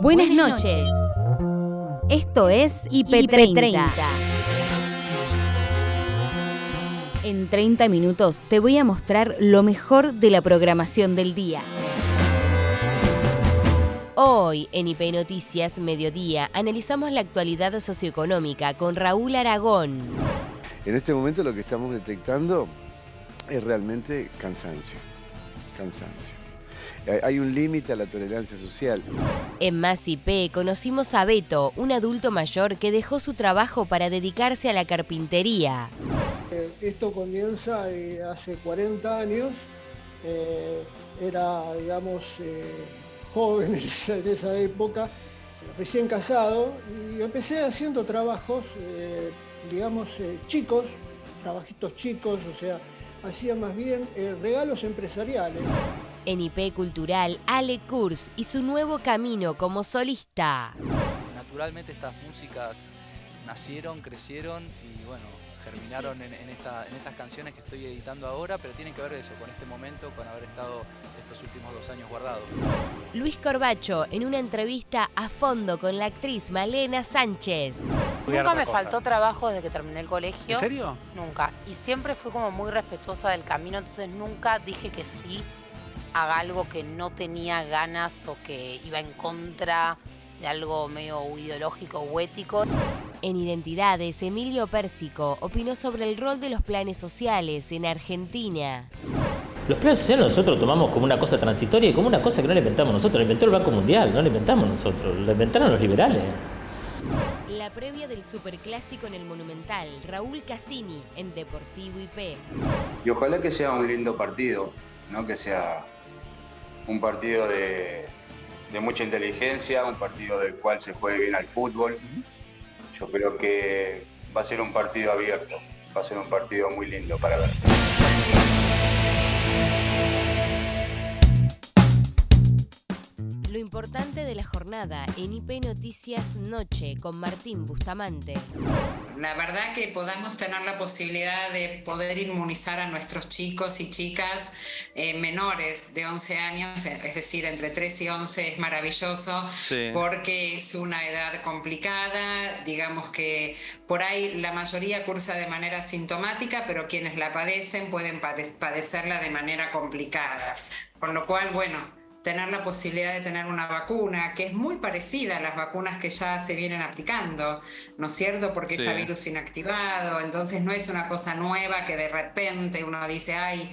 Buenas noches. Esto es IP30. En 30 minutos te voy a mostrar lo mejor de la programación del día. Hoy en IP Noticias Mediodía analizamos la actualidad socioeconómica con Raúl Aragón. En este momento lo que estamos detectando es realmente cansancio. Cansancio. Hay un límite a la tolerancia social. En Más IP conocimos a Beto, un adulto mayor que dejó su trabajo para dedicarse a la carpintería. Eh, esto comienza eh, hace 40 años. Eh, era, digamos, joven en esa época, recién casado, y empecé haciendo trabajos, digamos, chicos, trabajitos chicos, o sea, hacía más bien regalos empresariales en IP Cultural Ale Kurz y su nuevo camino como solista. Naturalmente estas músicas nacieron, crecieron y bueno, terminaron en, estas canciones que estoy editando ahora, pero tienen que ver eso, con este momento, con haber estado estos últimos dos años guardados. Luis Corbacho, en una entrevista a fondo con la actriz Malena Sánchez. Nunca me faltó trabajo desde que terminé el colegio. ¿En serio? Nunca. Y siempre fui como muy respetuosa del camino, entonces nunca dije que sí haga algo que no tenía ganas o que iba en contra de algo medio ideológico o ético. En Identidades, Emilio Pérsico opinó sobre el rol de los planes sociales en Argentina. Los planes sociales nosotros tomamos como una cosa transitoria y como una cosa que no le inventamos nosotros, lo inventó el Banco Mundial, no lo inventamos nosotros, lo inventaron los liberales. La previa del superclásico en el Monumental, Raúl Cassini en Deportivo IP. Y ojalá que sea un lindo partido, no que sea un partido de, mucha inteligencia, un partido del cual se juegue bien al fútbol. Yo creo que va a ser un partido abierto, va a ser un partido muy lindo para ver. Importante de la jornada en IP Noticias Noche con Martín Bustamante. La verdad que podamos tener la posibilidad de poder inmunizar a nuestros chicos y chicas eh, menores de 11 años, es decir, entre 3 y 11 es maravilloso porque es una edad complicada, digamos que por ahí la mayoría cursa de manera sintomática, pero quienes la padecen pueden padecerla de manera complicada. Con lo cual, bueno, tener la posibilidad de tener una vacuna que es muy parecida a las vacunas que ya se vienen aplicando, ¿no es cierto? Porque es a virus inactivado, entonces no es una cosa nueva que de repente uno dice, ay,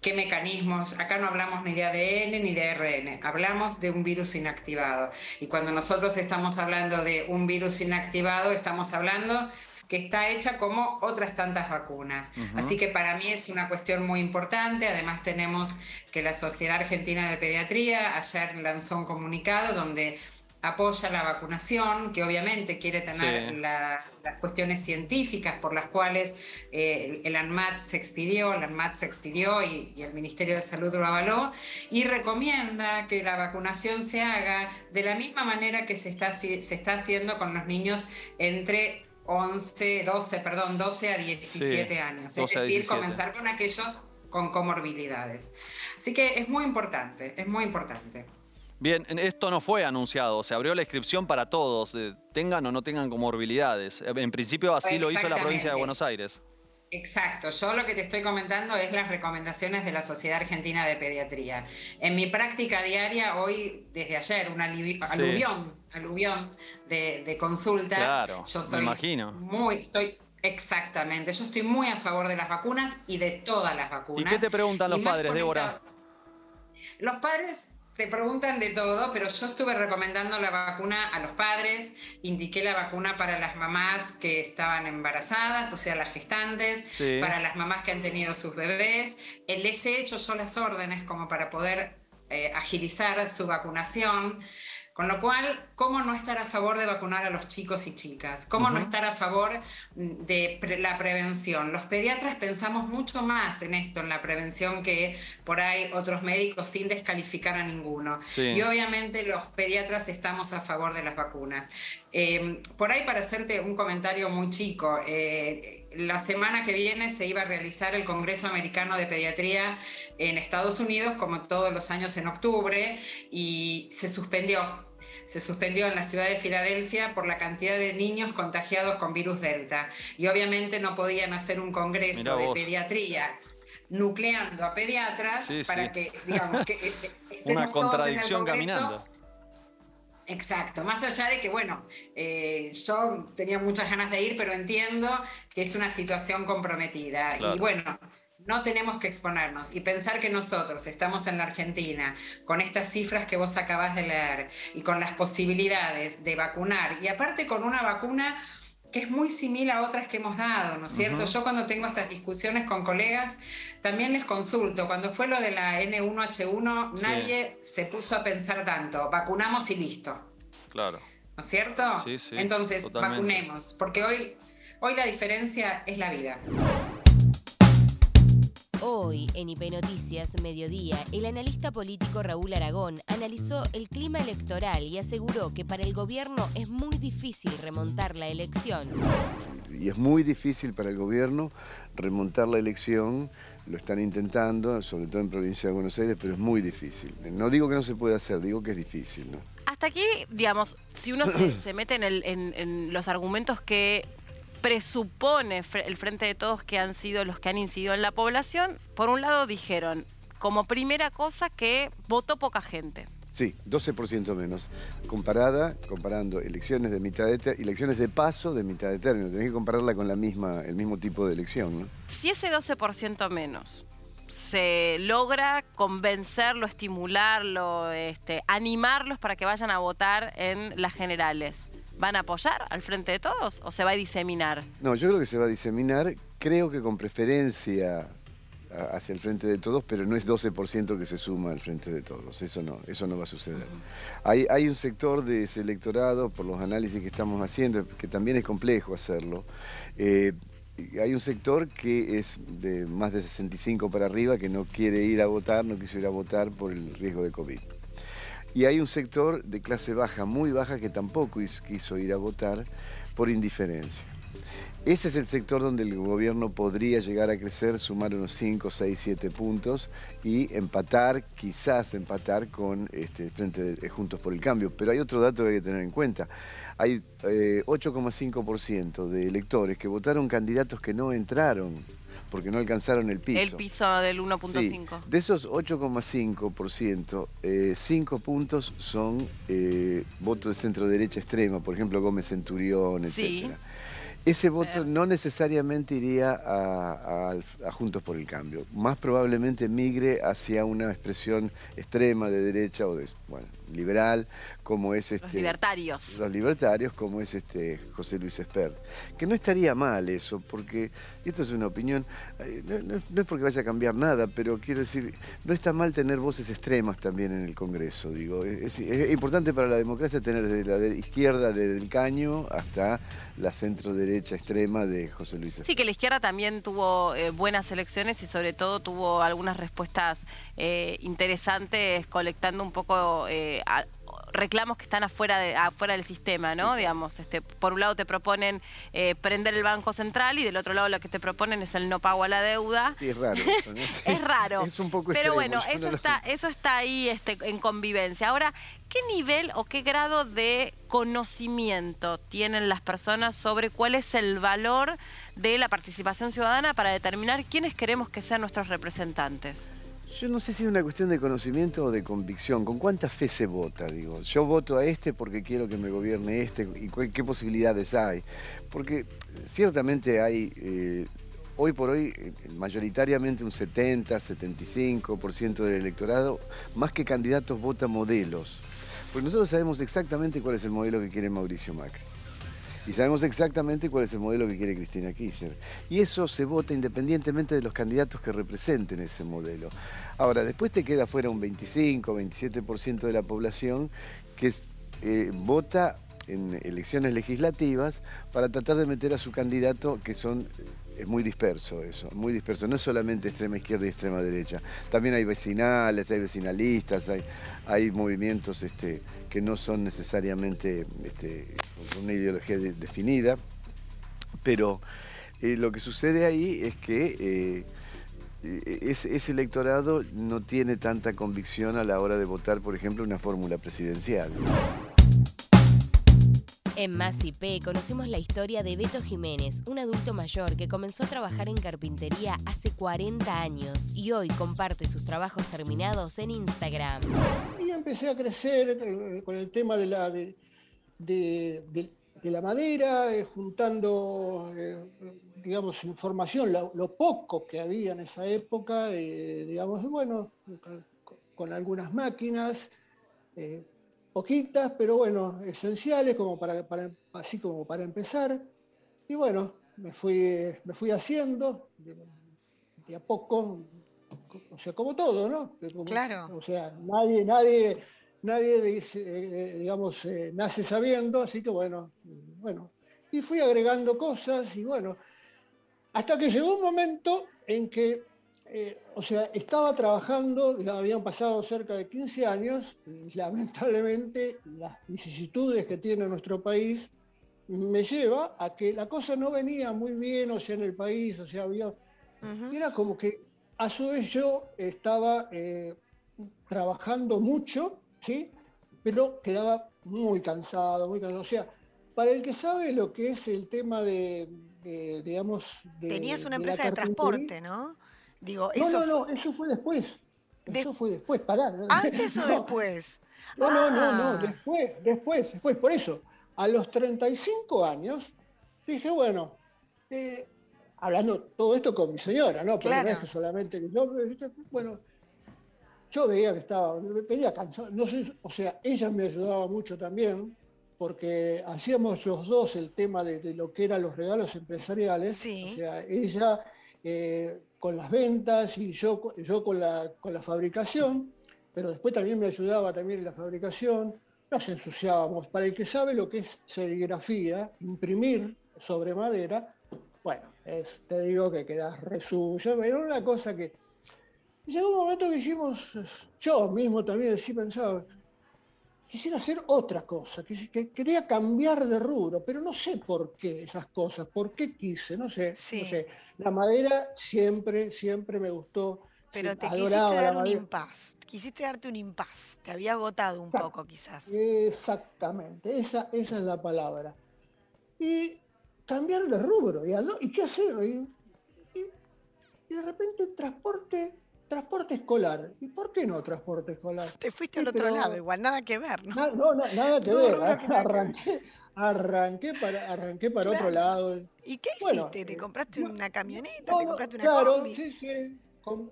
qué mecanismos, acá no hablamos ni de ADN ni de ARN, hablamos de un virus inactivado. Y cuando nosotros estamos hablando de un virus inactivado, estamos hablando que está hecha como otras tantas vacunas. Así que para mí es una cuestión muy importante. Además tenemos que la Sociedad Argentina de Pediatría ayer lanzó un comunicado donde apoya la vacunación, que obviamente quiere tener las, cuestiones científicas por las cuales eh, el ANMAT se expidió, el ANMAT se expidió y, y, el Ministerio de Salud lo avaló, y recomienda que la vacunación se haga de la misma manera que se está, se está haciendo con los niños entre 11, 12, perdón, 12 a 17 años. Es decir, comenzar con aquellos con comorbilidades. Así que es muy importante, es muy importante. Bien, esto no fue anunciado, se abrió la inscripción para todos, tengan o no tengan comorbilidades. En principio así lo hizo la provincia de Buenos Aires. Exacto, yo lo que te estoy comentando es las recomendaciones de la Sociedad Argentina de Pediatría. En mi práctica diaria, hoy, desde ayer, una aluvión, aluvión de, de consultas. Claro, yo soy me imagino. Muy, estoy Exactamente, yo estoy muy a favor de las vacunas y de todas las vacunas. ¿Y qué te preguntan los padres, Débora? Los padres te preguntan de todo, pero yo estuve recomendando la vacuna a los padres, indiqué la vacuna para las mamás que estaban embarazadas, o sea, las gestantes, para las mamás que han tenido sus bebés. Les he hecho yo las órdenes como para poder eh, agilizar su vacunación. Con lo cual, ¿cómo no estar a favor de vacunar a los chicos y chicas? ¿Cómo no estar a favor de la prevención? Los pediatras pensamos mucho más en esto, en la prevención, que por ahí otros médicos sin descalificar a ninguno. Y obviamente los pediatras estamos a favor de las vacunas. Em, por ahí, para hacerte un comentario muy chico, eh, la semana que viene se iba a realizar el Congreso Americano de Pediatría en Estados Unidos, como todos los años en octubre, y se suspendió. Se suspendió en la ciudad de Filadelfia por la cantidad de niños contagiados con virus Delta. Y obviamente no podían hacer un congreso de pediatría nucleando a pediatras para que, digamos, que una contradicción caminando. Exacto, más allá de que, bueno, eh, yo tenía muchas ganas de ir, pero entiendo que es una situación comprometida. Y bueno, no tenemos que exponernos y pensar que nosotros estamos en la Argentina con estas cifras que vos acabas de leer y con las posibilidades de vacunar y aparte con una vacuna que es muy similar a otras que hemos dado, ¿no es cierto? Yo cuando tengo estas discusiones con colegas, también les consulto. Cuando fue lo de la N1H1, nadie se puso a pensar tanto. Vacunamos y listo. Claro. ¿No es cierto? Sí, sí. Entonces, vacunemos, porque hoy, hoy la diferencia es la vida. Hoy, en IP Noticias, mediodía, el analista político Raúl Aragón analizó el clima electoral y aseguró que para el gobierno es muy difícil remontar la elección. Y es muy difícil para el gobierno remontar la elección, lo están intentando, sobre todo en provincia de Buenos Aires, pero es muy difícil. No digo que no se pueda hacer, digo que es difícil. ¿no? Hasta aquí, digamos, si uno se, mete en los argumentos que presupone el Frente de Todos que han sido los que han incidido en la población, por un lado dijeron, como primera cosa, que votó poca gente. Sí, 12% menos. Comparada, comparando elecciones de mitad de elecciones de paso de mitad de término. Tenés que compararla con la misma, el mismo tipo de elección, ¿no? Si ese 12% menos se logra convencerlo, estimularlo, este, animarlos para que vayan a votar en las generales. ¿Van a apoyar al frente de todos o se va a diseminar? No, yo creo que se va a diseminar, creo que con preferencia hacia el frente de todos, pero no es 12% que se suma al frente de todos, eso no, eso no va a suceder. hay, un sector de ese electorado, por los análisis que estamos haciendo, que también es complejo hacerlo, eh, hay un sector que es de más de 65 para arriba que no quiere ir a votar, no quiso ir a votar por el riesgo de COVID. Y hay un sector de clase baja, muy baja, que tampoco quiso ir a votar por indiferencia. Ese es el sector donde el gobierno podría llegar a crecer, sumar unos 5, 6, 7 puntos y empatar, quizás empatar con este, Frente de, Juntos por el Cambio. Pero hay otro dato que hay que tener en cuenta. Hay 8,5% eh, de electores que votaron candidatos que no entraron porque no alcanzaron el piso. El piso del 1.5. de esos 8,5%, eh, 5 puntos son eh, votos de centro derecha extrema, por ejemplo Gómez Centurión, etc. Ese voto no necesariamente iría a, Juntos por el Cambio, más probablemente migre hacia una expresión extrema de derecha o de, bueno, liberal, como es este... Los libertarios. Los libertarios, como es este José Luis Espert. Que no estaría mal eso, porque, y esto es una opinión, eh, no, es porque vaya a cambiar nada, pero quiero decir, no está mal tener voces extremas también en el Congreso, digo. Es, importante para la democracia tener desde la izquierda, desde el caño, hasta la centro derecha extrema de José Luis Espert. Sí, que la izquierda también tuvo eh, buenas elecciones y sobre todo tuvo algunas respuestas eh, interesantes, colectando un poco reclamos que están afuera, de, afuera del sistema, ¿no? Digamos, este, por un lado te proponen eh, prender el Banco Central y del otro lado lo que te proponen es el no pago a la deuda. Sí, es raro. es raro. Es un poco Pero bueno, eso está, eso está ahí este, en convivencia. Ahora, ¿qué nivel o qué grado de conocimiento tienen las personas sobre cuál es el valor de la participación ciudadana para determinar quiénes queremos que sean nuestros representantes? Yo no sé si es una cuestión de conocimiento o de convicción. ¿Con cuánta fe se vota? Digo, yo voto a este porque quiero que me gobierne este y qué posibilidades hay. Porque ciertamente hay, eh, hoy por hoy, eh, mayoritariamente un 70, 75% del electorado, más que candidatos, vota modelos. Porque nosotros sabemos exactamente cuál es el modelo que quiere Mauricio Macri. Y sabemos exactamente cuál es el modelo que quiere Cristina Kirchner. Y eso se vota independientemente de los candidatos que representen ese modelo. Ahora, después te queda fuera un 25, 27% de la población que eh, vota en elecciones legislativas para tratar de meter a su candidato que son es muy disperso eso, muy disperso. No es solamente extrema izquierda y extrema derecha. También hay vecinales, hay vecinalistas, hay, movimientos este, que no son necesariamente este, una ideología definida. Pero eh, lo que sucede ahí es que eh, ese, electorado no tiene tanta convicción a la hora de votar, por ejemplo, una fórmula presidencial. En Más IP conocimos la historia de Beto Jiménez, un adulto mayor que comenzó a trabajar en carpintería hace 40 años y hoy comparte sus trabajos terminados en Instagram. Y empecé a crecer eh, con el tema de la, de, la madera, eh, juntando, eh, digamos, información, lo, poco que había en esa época, digamos, bueno, con, algunas máquinas poquitas, pero bueno, esenciales como para, así como para empezar. Y bueno, me fui, me fui haciendo de, a poco, o sea, como todo, ¿no? claro. O sea, nadie, nadie, nadie, eh, digamos, eh, nace sabiendo, así que bueno, bueno. Y fui agregando cosas y bueno, hasta que llegó un momento en que eh, o sea, estaba trabajando, ya habían pasado cerca de 15 años y lamentablemente las vicisitudes que tiene nuestro país me lleva a que la cosa no venía muy bien, o sea, en el país, o sea, había... Era como que a su vez yo estaba eh, trabajando mucho, ¿sí? Pero quedaba muy cansado, muy cansado. O sea, para el que sabe lo que es el tema de, digamos... Tenías una empresa de transporte, ¿no? Digo, no, eso no, no, eso fue después. Eso fue después, pará. ¿Antes o después? No, no, no, no, ah. después, después, después. Por eso, a los 35 años, dije, bueno, eh, hablando todo esto con mi señora, ¿no? Porque no es que solamente yo, bueno, yo veía que estaba, venía cansado, no sé, o sea, ella me ayudaba mucho también, porque hacíamos los dos el tema de, lo que eran los regalos empresariales. Sí. O sea, ella eh, con las ventas y yo, yo con, la, con la fabricación, pero después también me ayudaba también en la fabricación, nos ensuciábamos. Para el que sabe lo que es serigrafía, imprimir sobre madera, bueno, es, te digo que quedas resuyo, era una cosa que... Llegó un momento que dijimos, yo mismo también sí pensaba, quisiera hacer otra cosa, que, quería cambiar de rubro, pero no sé por qué esas cosas, por qué quise, no sé. sé. La madera siempre, siempre me gustó. Pero te quisiste dar un impas, quisiste darte un impas, te había agotado un poco quizás. Exactamente, esa, esa es la palabra. Y cambiar de rubro, ¿y, qué hacer? y de repente transporte transporte escolar. ¿Y por qué no transporte escolar? Te fuiste al otro lado, igual, nada que ver, ¿no? No, nada que ver. arranqué, arranqué para, arranqué para otro lado. ¿Y qué hiciste? ¿Te compraste una camioneta? ¿Te compraste una claro, sí, sí.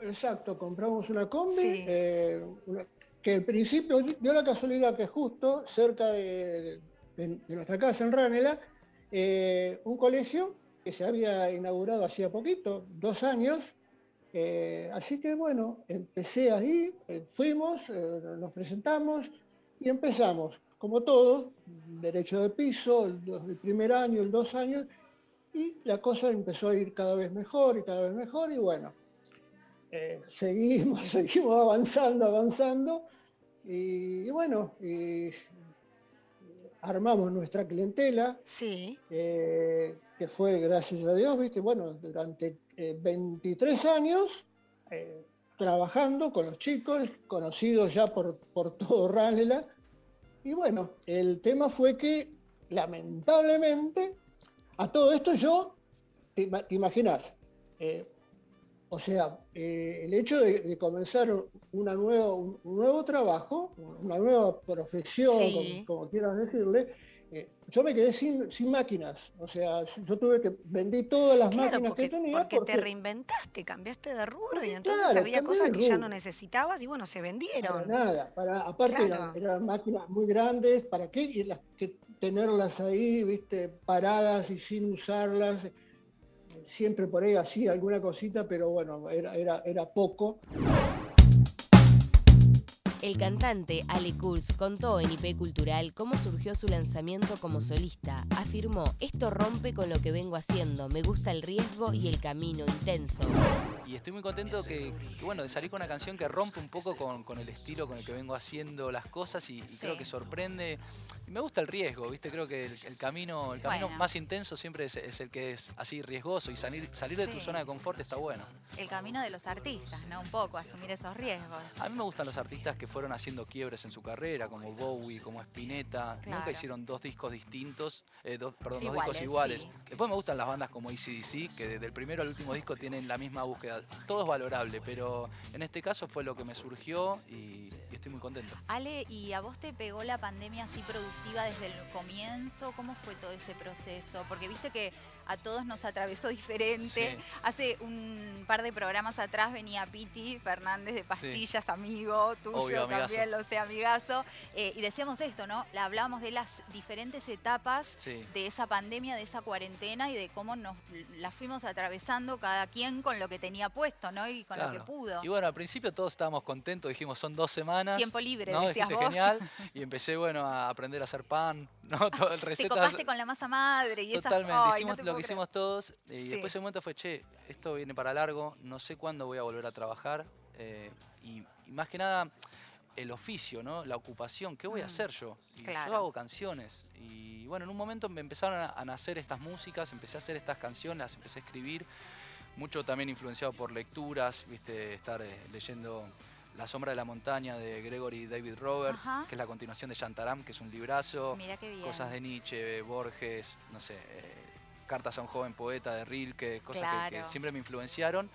exacto, compramos una combi. Eh, que al principio dio la casualidad que justo cerca de, nuestra casa en Ranela, eh, un colegio que se había inaugurado hacía poquito, dos años, eh, así que bueno, empecé ahí, eh, fuimos, eh, nos presentamos y empezamos, como todo, derecho de piso, el, primer año, el dos años, y la cosa empezó a ir cada vez mejor y cada vez mejor, y bueno, seguimos, seguimos avanzando, avanzando, y, bueno, armamos nuestra clientela. Sí que fue, gracias a Dios, viste, bueno, durante 23 eh, años eh, trabajando con los chicos, conocidos ya por, por todo Ranela. Y bueno, el tema fue que, lamentablemente, a todo esto yo, te, imaginas, eh, o sea, el hecho de, comenzar una nueva, un, nuevo trabajo, una nueva profesión, como quieras decirle, eh, yo me quedé sin, sin, máquinas. O sea, yo tuve que vendí todas las máquinas que tenía. Porque, te reinventaste, cambiaste de rubro y entonces había cosas que ya no necesitabas y bueno, se vendieron. nada, para, aparte eran, máquinas muy grandes, ¿para qué? Y las que tenerlas ahí, viste, paradas y sin usarlas. Siempre por ahí así alguna cosita, pero bueno, era, era, era poco. El cantante Ale Kurz contó en IP Cultural cómo surgió su lanzamiento como solista. Afirmó, esto rompe con lo que vengo haciendo, me gusta el riesgo y el camino intenso. Y estoy muy contento que, bueno, de salir con una canción que rompe un poco con, el estilo con el que vengo haciendo las cosas y, creo que sorprende. Y me gusta el riesgo, ¿viste? Creo que el, camino, el camino más intenso siempre es, el que es así riesgoso y salir, salir de tu zona de confort está bueno. El camino de los artistas, ¿no? Un poco, asumir esos riesgos. A mí me gustan los artistas que fueron haciendo quiebres en su carrera, como Bowie, como Spinetta. Nunca hicieron dos discos distintos, eh, dos, perdón, dos discos iguales. Después me gustan las bandas como ECDC, que desde el primero al último disco tienen la misma búsqueda. Todo es valorable, pero en este caso fue lo que me surgió y, estoy muy contento. Ale, ¿y a vos te pegó la pandemia así productiva desde el comienzo? ¿Cómo fue todo ese proceso? Porque viste que a todos nos atravesó diferente. Hace un par de programas atrás venía Piti Fernández de Pastillas, amigo tuyo también, lo sé, amigazo. Eh, y decíamos esto, ¿no? Hablábamos de las diferentes etapas de esa pandemia, de esa cuarentena y de cómo nos la fuimos atravesando cada quien con lo que tenía puesto, ¿no? Y con lo que pudo. Y bueno, al principio todos estábamos contentos, dijimos, son dos semanas. Tiempo libre, decías vos. genial. Y empecé, bueno, a aprender a hacer pan, ¿no? Todo el recetas. Te copaste con la masa madre y Totalmente, hicimos lo que hicimos todos. Y después el momento fue, che, esto viene para largo, no sé cuándo voy a volver a trabajar. Eh, y, más que nada, el oficio, ¿no? La ocupación, ¿qué voy a mm, hacer yo? yo hago canciones. Y bueno, en un momento me empezaron a, nacer estas músicas, empecé a hacer estas canciones, las empecé a escribir. Mucho también influenciado por lecturas, viste, estar eh, leyendo La sombra de la montaña de Gregory David Roberts, que es la continuación de Shantaram, que es un librazo. Cosas de Nietzsche, Borges, no sé, eh, Cartas a un joven poeta de Rilke, cosas que, siempre me influenciaron.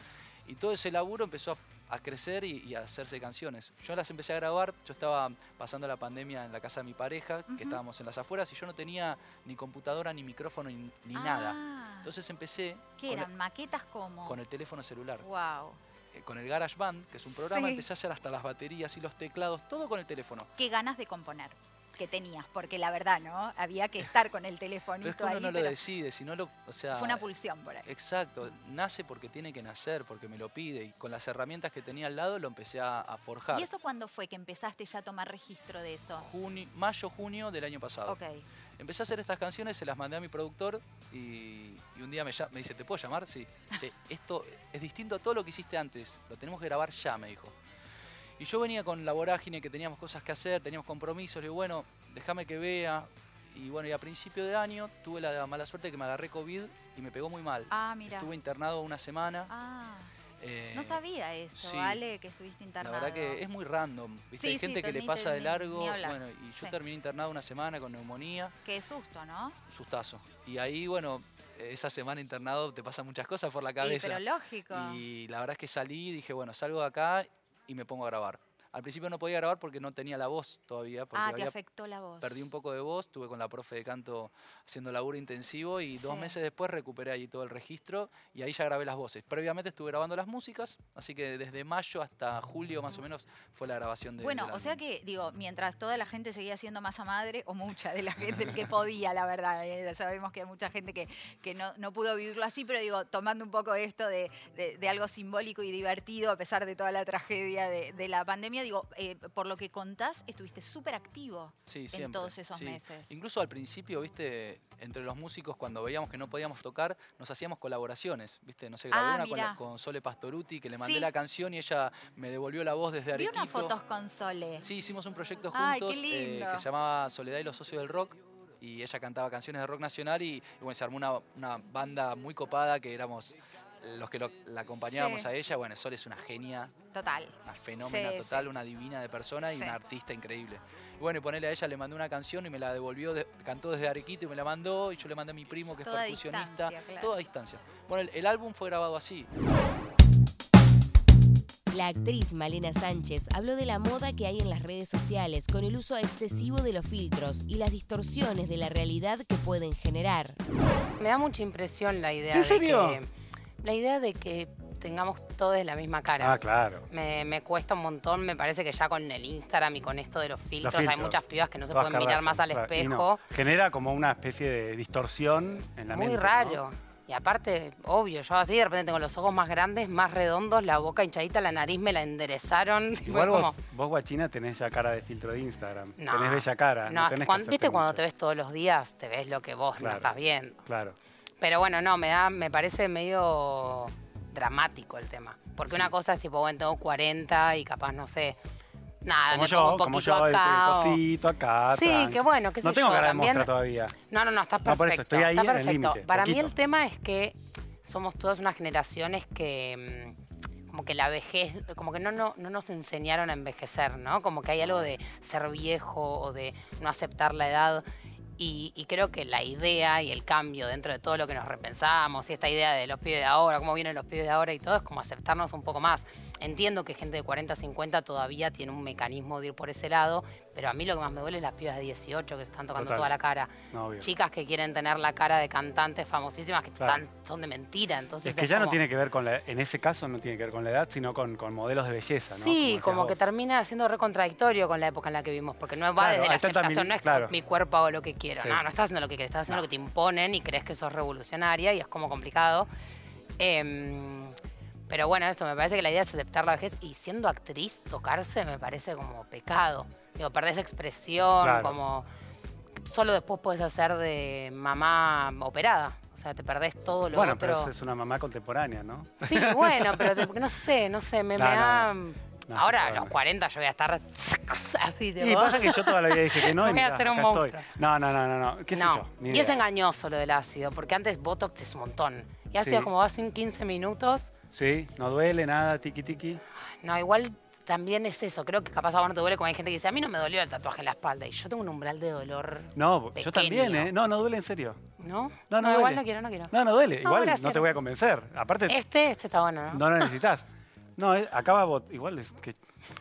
Y todo ese laburo empezó a, crecer y, a hacerse canciones. Yo las empecé a grabar, yo estaba pasando la pandemia en la casa de mi pareja, que estábamos en las afueras, y yo no tenía ni computadora, ni micrófono, ni, nada. Ah. Entonces empecé... ¿Qué eran? ¿Maquetas cómo? Con el teléfono celular. Wow con el GarageBand, que es un programa, empecé a hacer hasta las baterías y los teclados, todo con el teléfono. Qué ganas de componer que tenías, porque la verdad, ¿no? Había que estar con el telefonito pero es que uno no lo decide, sino lo, o sea... Fue una pulsión por ahí. Exacto, nace porque tiene que nacer, porque me lo pide, y con las herramientas que tenía al lado lo empecé a, forjar. ¿Y eso cuándo fue que empezaste ya a tomar registro de eso? mayo, junio del año pasado. Ok. Empecé a hacer estas canciones, se las mandé a mi productor y, un día me, me, dice, ¿te puedo llamar? Sí. esto es distinto a todo lo que hiciste antes, lo tenemos que grabar ya, me dijo. Y yo venía con la vorágine que teníamos cosas que hacer, teníamos compromisos, le digo, bueno, déjame que vea. Y bueno, y a principio de año tuve la mala suerte que me agarré COVID y me pegó muy mal. Ah, mira. Estuve internado una semana. Ah. Eh, no sabía esto, ¿vale? Que estuviste internado. La verdad que es muy random. ¿viste? Hay gente que le pasa de largo. Bueno, y yo terminé internado una semana con neumonía. Qué susto, ¿no? Sustazo. Y ahí, bueno, esa semana internado te pasan muchas cosas por la cabeza. Sí, pero lógico. Y la verdad es que salí y dije, bueno, salgo de acá y me pongo a grabar. Al principio no podía grabar porque no tenía la voz todavía. Porque ah, te afectó la voz. Perdí un poco de voz, estuve con la profe de canto haciendo laburo intensivo y dos meses después recuperé allí todo el registro y ahí ya grabé las voces. Previamente estuve grabando las músicas, así que desde mayo hasta julio más o menos fue la grabación de Bueno, o sea que, digo, mientras toda la gente seguía siendo masa madre, o mucha de la gente que podía, la verdad, eh, sabemos que hay mucha gente que, que no, no, pudo vivirlo así, pero digo, tomando un poco esto de, de, algo simbólico y divertido a pesar de toda la tragedia de, de la pandemia, digo, eh, por lo que contás, estuviste súper activo en todos esos meses. Incluso al principio, viste, entre los músicos, cuando veíamos que no podíamos tocar, nos hacíamos colaboraciones, viste, no sé, grabé ah, una con, Sole Pastoruti, que le mandé la canción y ella me devolvió la voz desde Arequito. Vi unas fotos con Sole. Sí, hicimos un proyecto juntos eh, que se llamaba Soledad y los Socios del Rock y ella cantaba canciones de rock nacional y, bueno, se armó una, una, banda muy copada que éramos los que la acompañábamos a ella, bueno, Sol es una genia. Total. Una fenómena total, una divina de persona y una artista increíble. Y bueno, y ponerle a ella, le mandé una canción y me la devolvió, cantó desde Arequito y me la mandó, y yo le mandé a mi primo que es percusionista. Toda a distancia. Bueno, el, álbum fue grabado así. La actriz Malena Sánchez habló de la moda que hay en las redes sociales con el uso excesivo de los filtros y las distorsiones de la realidad que pueden generar. Me da mucha impresión la idea de que la idea de que tengamos todos la misma cara. Ah, claro. Me, cuesta un montón, me parece que ya con el Instagram y con esto de los filtros, hay muchas pibas que no se pueden mirar más al espejo. Genera como una especie de distorsión en la Muy mente. Muy raro. Y aparte, obvio, yo así de repente tengo los ojos más grandes, más redondos, la boca hinchadita, la nariz me la enderezaron. Igual vos, vos, guachina, tenés ya cara de filtro de Instagram. tenés bella cara. No, viste cuando te ves todos los días, te ves lo que vos no estás viendo. Claro. Pero bueno, no, me da, me parece medio dramático el tema. Porque una cosa es tipo, bueno, tengo 40 y capaz, no sé, nada, Como me yo, pongo un como poquito yo, el acá. o- acá. Sí, tranqui. qué bueno, qué sé No tengo yo, cara de mostra todavía. No, no, no, estás No, perfecto. por eso, estoy ahí está en el perfecto. Para mí poquito. el tema es que somos todas unas generaciones que mm, como que la vejez, como que no, no, no nos enseñaron a envejecer, ¿no? Como que hay algo de ser viejo o de no aceptar la edad. Y, y creo que la idea y el cambio dentro de todo lo que nos repensamos y esta idea de los pibes de ahora, cómo vienen los pibes de ahora y todo, es como aceptarnos un poco más. Entiendo que gente de 40, 50 todavía tiene un mecanismo de ir por ese lado, pero a mí lo que más me duele es las pibas de 18 que se están tocando Total. toda la cara. No. Chicas que quieren tener la cara de cantantes famosísimas que Claro. están- son de mentira. Entonces Es que ya no tiene que ver con la, en ese caso no tiene que ver con la edad, sino con, con modelos de belleza, ¿no? Sí, como que termina siendo re contradictorio con la época en la que vivimos, porque no va Claro, desde la aceptación, mil- no es claro. mi cuerpo hago lo que quiero. Sí. No, no estás haciendo lo que quieres, estás haciendo lo que te imponen y crees que sos revolucionaria y es como complicado. Em, pero bueno, eso, me parece que la idea es aceptar la vejez y siendo actriz, tocarse me parece como pecado. Digo, perdés expresión, Claro. como solo después puedes hacer de mamá operada. O sea, te perdés todo lo Bueno, otro. pero es una mamá contemporánea, ¿no? Sí, bueno, pero te- no sé, no sé, me, No, me da... no. No, Ahora a los 40 yo voy a estar así de Y pasa que yo toda la vida dije que no y Voy a ser un acá estoy. monstruo. No, no, no, no, no. ¿Qué sé yo? Ni y es engañoso lo del ácido, porque antes Botox es un montón. Y ácido Sí. como vas en 15 minutos, Sí, no duele nada, tiki tiki. no, igual también es eso. Creo que capaz a vos no te duele como hay gente que dice, a mí no me dolió el tatuaje en la espalda. Y yo tengo un umbral de dolor, No, yo también. ¿eh? No, no duele en serio. ¿no? No, no, igual duele. no quiero, no quiero. No, no duele. No, Igual gracias, no te voy a convencer. Aparte, Este, este está bueno, ¿no? no lo necesitas. No, eh, acaba Botox. Igual es que.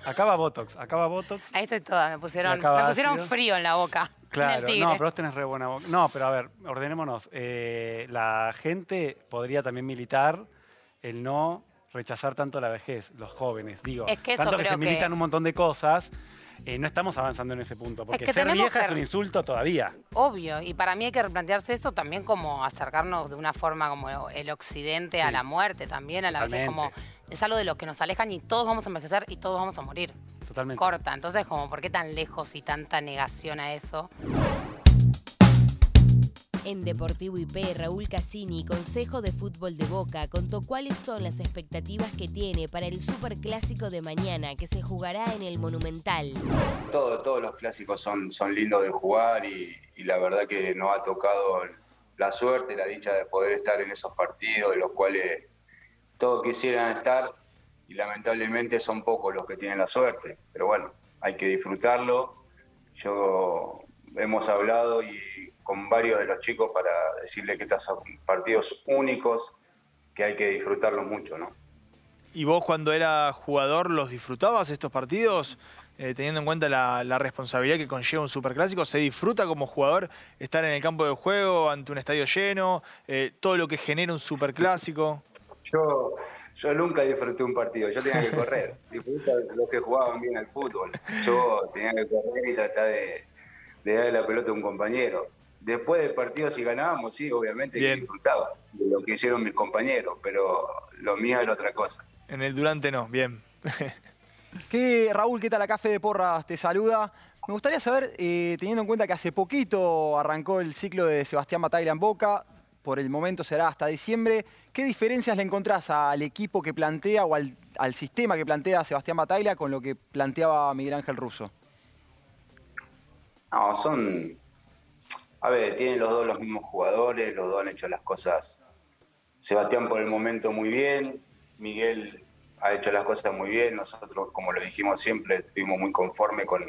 Acaba Botox. Acaba Botox. Ahí estoy toda, me pusieron, me pusieron ácido. frío en la boca. Claro, no, pero vos tenés re buena boca. No, pero a ver, ordenémonos. Eh, la gente podría también militar el no rechazar tanto la vejez, los jóvenes, digo. Es que tanto que se que- militan un montón de cosas, eh, no estamos avanzando en ese punto. Porque que ser vieja que- es un insulto todavía. Obvio, y para mí hay que replantearse eso también como acercarnos de una forma como el occidente a la muerte también, a la Totalmente. como es algo de lo que nos alejan y todos vamos a envejecer y todos vamos a morir. Totalmente. Corta, entonces como ¿por qué tan lejos y tanta negación a eso? En Deportivo IP, Raúl Cassini, Consejo de Fútbol de Boca, contó cuáles son las expectativas que tiene para el Superclásico de mañana que se jugará en el Monumental. Todo- todos los clásicos son, son lindos de jugar y, y la verdad que nos ha tocado la suerte, la dicha de poder estar en esos partidos, de los cuales todos quisieran estar y lamentablemente son pocos los que tienen la suerte. Pero bueno, hay que disfrutarlo. Yo hemos hablado y con varios de los chicos para decirle que estos son partidos únicos que hay que disfrutarlos mucho, ¿no? ¿Y vos cuando era jugador los disfrutabas estos partidos? Eh, teniendo en cuenta la, la responsabilidad que conlleva un superclásico, ¿se disfruta como jugador estar en el campo de juego ante un estadio lleno? Eh, todo lo que genera un superclásico. Yo, yo nunca disfruté un partido, yo tenía que correr. Disfruto de los que jugaban bien al fútbol. Yo tenía que correr y tratar de, de darle la pelota a un compañero. Después del partido, si ganábamos, sí, obviamente que Bien. disfrutaba de lo que hicieron mis compañeros, pero lo mío era otra cosa. En el durante no, bien. ¿Qué, Raúl, ¿qué tal? Acá Fede Porras te saluda. Me gustaría saber, eh, teniendo en cuenta que hace poquito arrancó el ciclo de Sebastián Bataglia en Boca, por el momento será hasta diciembre, ¿qué diferencias le encontrás al equipo que plantea o al, al sistema que plantea Sebastián Bataglia con lo que planteaba Miguel Ángel Russo? No, son. A ver, tienen los dos los mismos jugadores, los dos han hecho las cosas. Sebastián por el momento muy bien, Miguel ha hecho las cosas muy bien, nosotros, como lo dijimos siempre, estuvimos muy conformes con,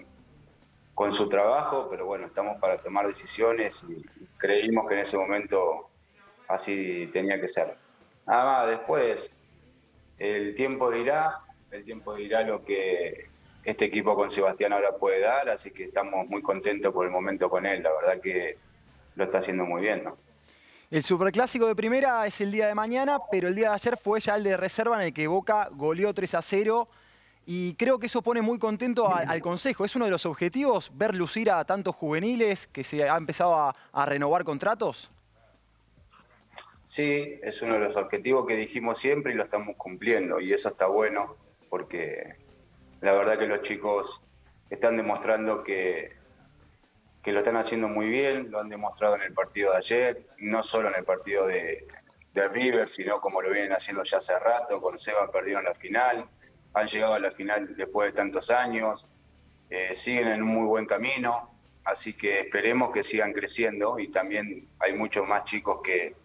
con su trabajo, pero bueno, estamos para tomar decisiones y creímos que en ese momento así tenía que ser. Nada más, después el tiempo dirá, el tiempo dirá lo que este equipo con Sebastián ahora puede dar, así que estamos muy contentos por el momento con él, la verdad que lo está haciendo muy bien, ¿no? El superclásico de primera es el día de mañana, pero el día de ayer fue ya el de reserva en el que Boca goleó 3 a 0. Y creo que eso pone muy contento a- al Consejo. ¿Es uno de los objetivos ver lucir a tantos juveniles que se ha empezado a, a renovar contratos? Sí, es uno de los objetivos que dijimos siempre y lo estamos cumpliendo y eso está bueno porque la verdad que los chicos están demostrando que, que lo están haciendo muy bien, lo han demostrado en el partido de ayer, no solo en el partido de, de River, sino como lo vienen haciendo ya hace rato, con Seba perdieron la final, han llegado a la final después de tantos años, eh, siguen en un muy buen camino, así que esperemos que sigan creciendo y también hay muchos más chicos que,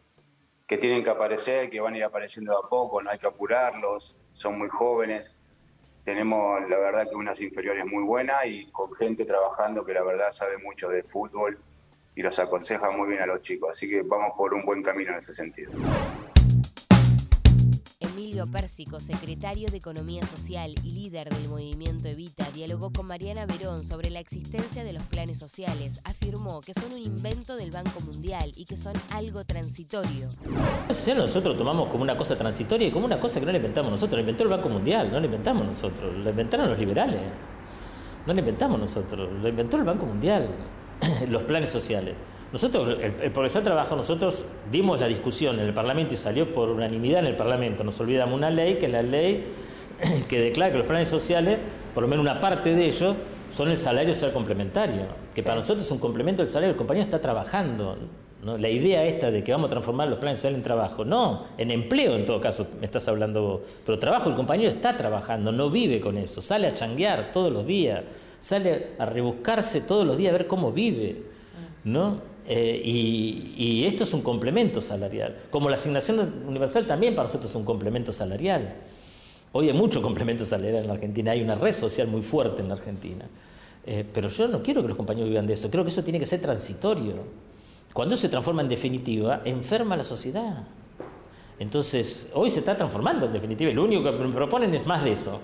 que tienen que aparecer, que van a ir apareciendo de a poco, no hay que apurarlos, son muy jóvenes, tenemos la verdad que unas inferiores muy buenas y con gente trabajando que la verdad sabe mucho de fútbol y los aconseja muy bien a los chicos. Así que vamos por un buen camino en ese sentido. Emilio Pérsico, secretario de Economía Social y líder del movimiento Evita, dialogó con Mariana Verón sobre la existencia de los planes sociales. Afirmó que son un invento del Banco Mundial y que son algo transitorio. Nosotros tomamos como una cosa transitoria y como una cosa que no la inventamos nosotros. Lo inventó el Banco Mundial, no lo inventamos nosotros. Lo inventaron los liberales. No lo inventamos nosotros. Lo inventó el Banco Mundial. los planes sociales. Nosotros, el, el Progresar Trabajo, nosotros dimos la discusión en el Parlamento y salió por unanimidad en el Parlamento. Nos olvidamos una ley, que es la ley que declara que los planes sociales, por lo menos una parte de ellos, son el salario social complementario, que para nosotros es un complemento del salario, el compañero está trabajando. ¿no? La idea esta de que vamos a transformar los planes sociales en trabajo, no, en empleo en todo caso me estás hablando vos, pero trabajo, el compañero está trabajando, no vive con eso, sale a changuear todos los días, sale a rebuscarse todos los días a ver cómo vive, ¿no? Eh, y, esto es un complemento salarial. Como la asignación universal también para nosotros es un complemento salarial. Hoy hay mucho complemento salarial en la Argentina, hay una red social muy fuerte en la Argentina. Eh, pero yo no quiero que los compañeros vivan de eso, creo que eso tiene que ser transitorio. Cuando se transforma en definitiva, enferma la sociedad. Entonces, hoy se está transformando en definitiva, y lo único que me proponen es más de eso.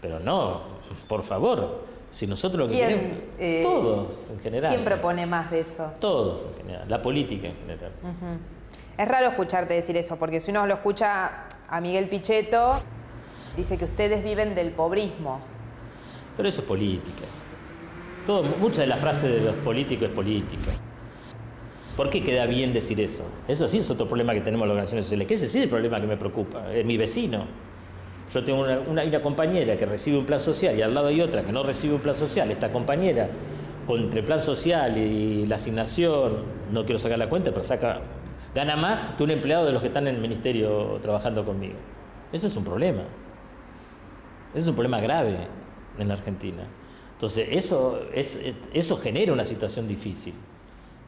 Pero no, por favor, si nosotros lo que queremos, eh, todos en general. ¿Quién propone más de eso? Todos en general, la política en general. Ujú. Es raro escucharte decir eso, porque si uno lo escucha a Miguel Pichetto, dice que ustedes viven del pobrismo. Pero eso es política. Todo, mucha de la frase de los políticos es política. ¿Por qué queda bien decir eso? Eso sí es otro problema que tenemos las organizaciones sociales, que ese sí es el problema que me preocupa, es mi vecino. Yo tengo una, una, una compañera que recibe un plan social y al lado hay otra que no recibe un plan social. Esta compañera, entre el plan social y la asignación, no quiero sacar la cuenta, pero saca, gana más que un empleado de los que están en el ministerio trabajando conmigo. Eso es un problema. Eso es un problema grave en la Argentina. Entonces, eso, es, eso genera una situación difícil.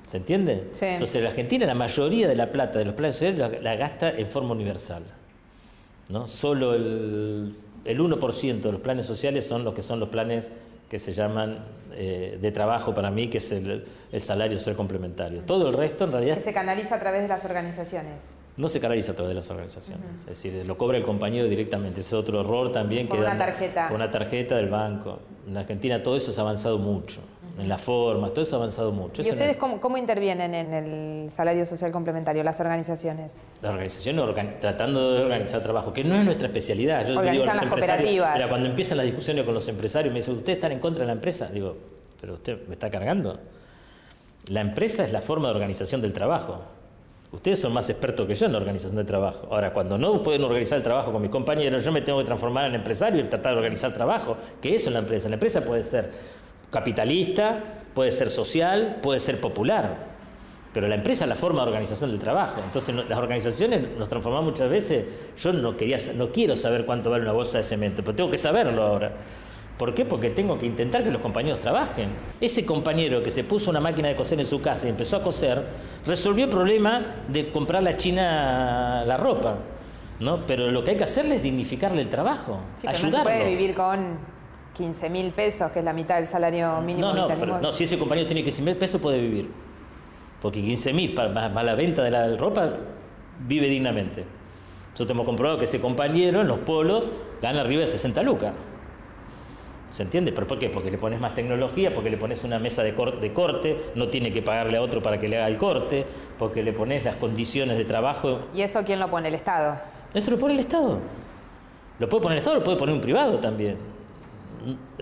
¿Se entiende? Sí. Entonces, la Argentina, la mayoría de la plata de los planes sociales la, la gasta en forma universal. ¿No? Solo el, el 1% de los planes sociales son los que son los planes que se llaman eh, de trabajo para mí, que es el, el, salario social complementario. Todo el resto, en realidad... Que se canaliza a través de las organizaciones. No se canaliza a través de las organizaciones. Uh -huh. Es decir, lo cobra el compañero directamente. Ese es otro error también. Con que una tarjeta. Con una tarjeta del banco. En Argentina todo eso se ha avanzado mucho. En las formas, todo eso ha avanzado mucho. ¿Y eso ustedes no es... cómo, cómo, intervienen en el salario social complementario, las organizaciones? Las organizaciones organ tratando de organizar trabajo, que no es nuestra especialidad. Yo Organizan digo, los las cooperativas. Mira, cuando empiezan las discusiones con los empresarios, me dicen, ¿ustedes están en contra de la empresa? Digo, pero usted me está cargando. La empresa es la forma de organización del trabajo. Ustedes son más expertos que yo en la organización del trabajo. Ahora, cuando no pueden organizar el trabajo con mis compañeros, yo me tengo que transformar en empresario y tratar de organizar el trabajo. ¿Qué es la empresa? La empresa puede ser capitalista, puede ser social, puede ser popular. Pero la empresa es la forma de organización del trabajo. Entonces, las organizaciones nos transformamos muchas veces. Yo no, quería, no quiero saber cuánto vale una bolsa de cemento, pero tengo que saberlo ahora. ¿Por qué? Porque tengo que intentar que los compañeros trabajen. Ese compañero que se puso una máquina de coser en su casa y empezó a coser, resolvió el problema de comprar la China la ropa. ¿no? Pero lo que hay que hacerle es dignificarle el trabajo, sí, ayudarlo. No se puede vivir con 15 mil pesos, que es la mitad del salario mínimo no, no, vital pero, no, si ese compañero tiene 15 mil pesos puede vivir. Porque 15 mil más, más la venta de la ropa vive dignamente. Nosotros hemos comprobado que ese compañero en los polos gana arriba de 60 lucas. ¿Se entiende? ¿Pero por qué? Porque le pones más tecnología, porque le pones una mesa de, cor de, corte, no tiene que pagarle a otro para que le haga el corte, porque le pones las condiciones de trabajo. ¿Y eso quién lo pone? ¿El Estado? Eso lo pone el Estado. Lo puede poner el Estado, lo puede poner un privado también.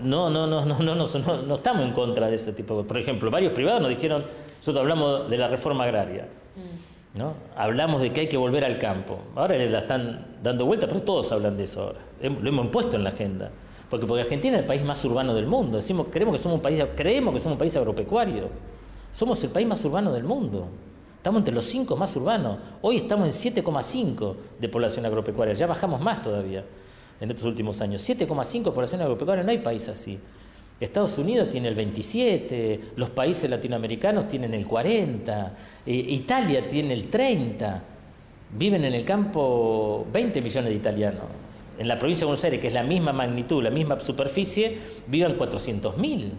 No, no, no, no, no, no, no, no estamos en contra de ese tipo. Por ejemplo, varios privados nos dijeron, nosotros hablamos de la reforma agraria. ¿no? Hablamos de que hay que volver al campo. Ahora le la están dando vuelta, pero todos hablan de eso ahora. Lo hemos puesto en la agenda. Porque, porque Argentina es el país más urbano del mundo. Decimos, creemos que somos un país, creemos que somos un país agropecuario. Somos el país más urbano del mundo. Estamos entre los cinco más urbanos. Hoy estamos en 7,5 de población agropecuaria. Ya bajamos más todavía en estos últimos años. 7,5 de población agropecuaria. No hay país así. Estados Unidos tiene el 27, los países latinoamericanos tienen el 40, eh, Italia tiene el 30. Viven en el campo 20 millones de italianos. En la provincia de Buenos Aires, que es la misma magnitud, la misma superficie, viven 400.000.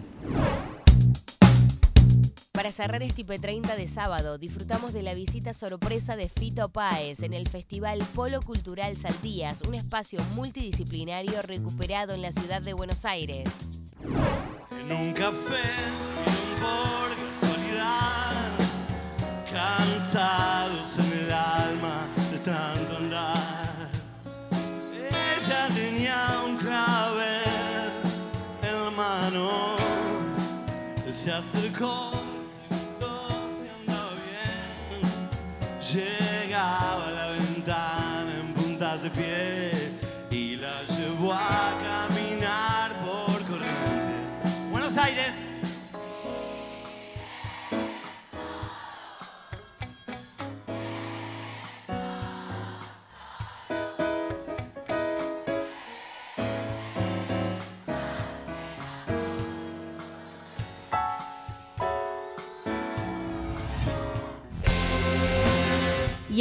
Para cerrar este IP30 de sábado, disfrutamos de la visita sorpresa de Fito Páez en el Festival Polo Cultural Saldías, un espacio multidisciplinario recuperado en la ciudad de Buenos Aires. En un café, por casualidad, cansados en el alma de tanto andar. Ella tenía un clavel en la mano, se acercó. Llegaba a la ventana en puntas de pie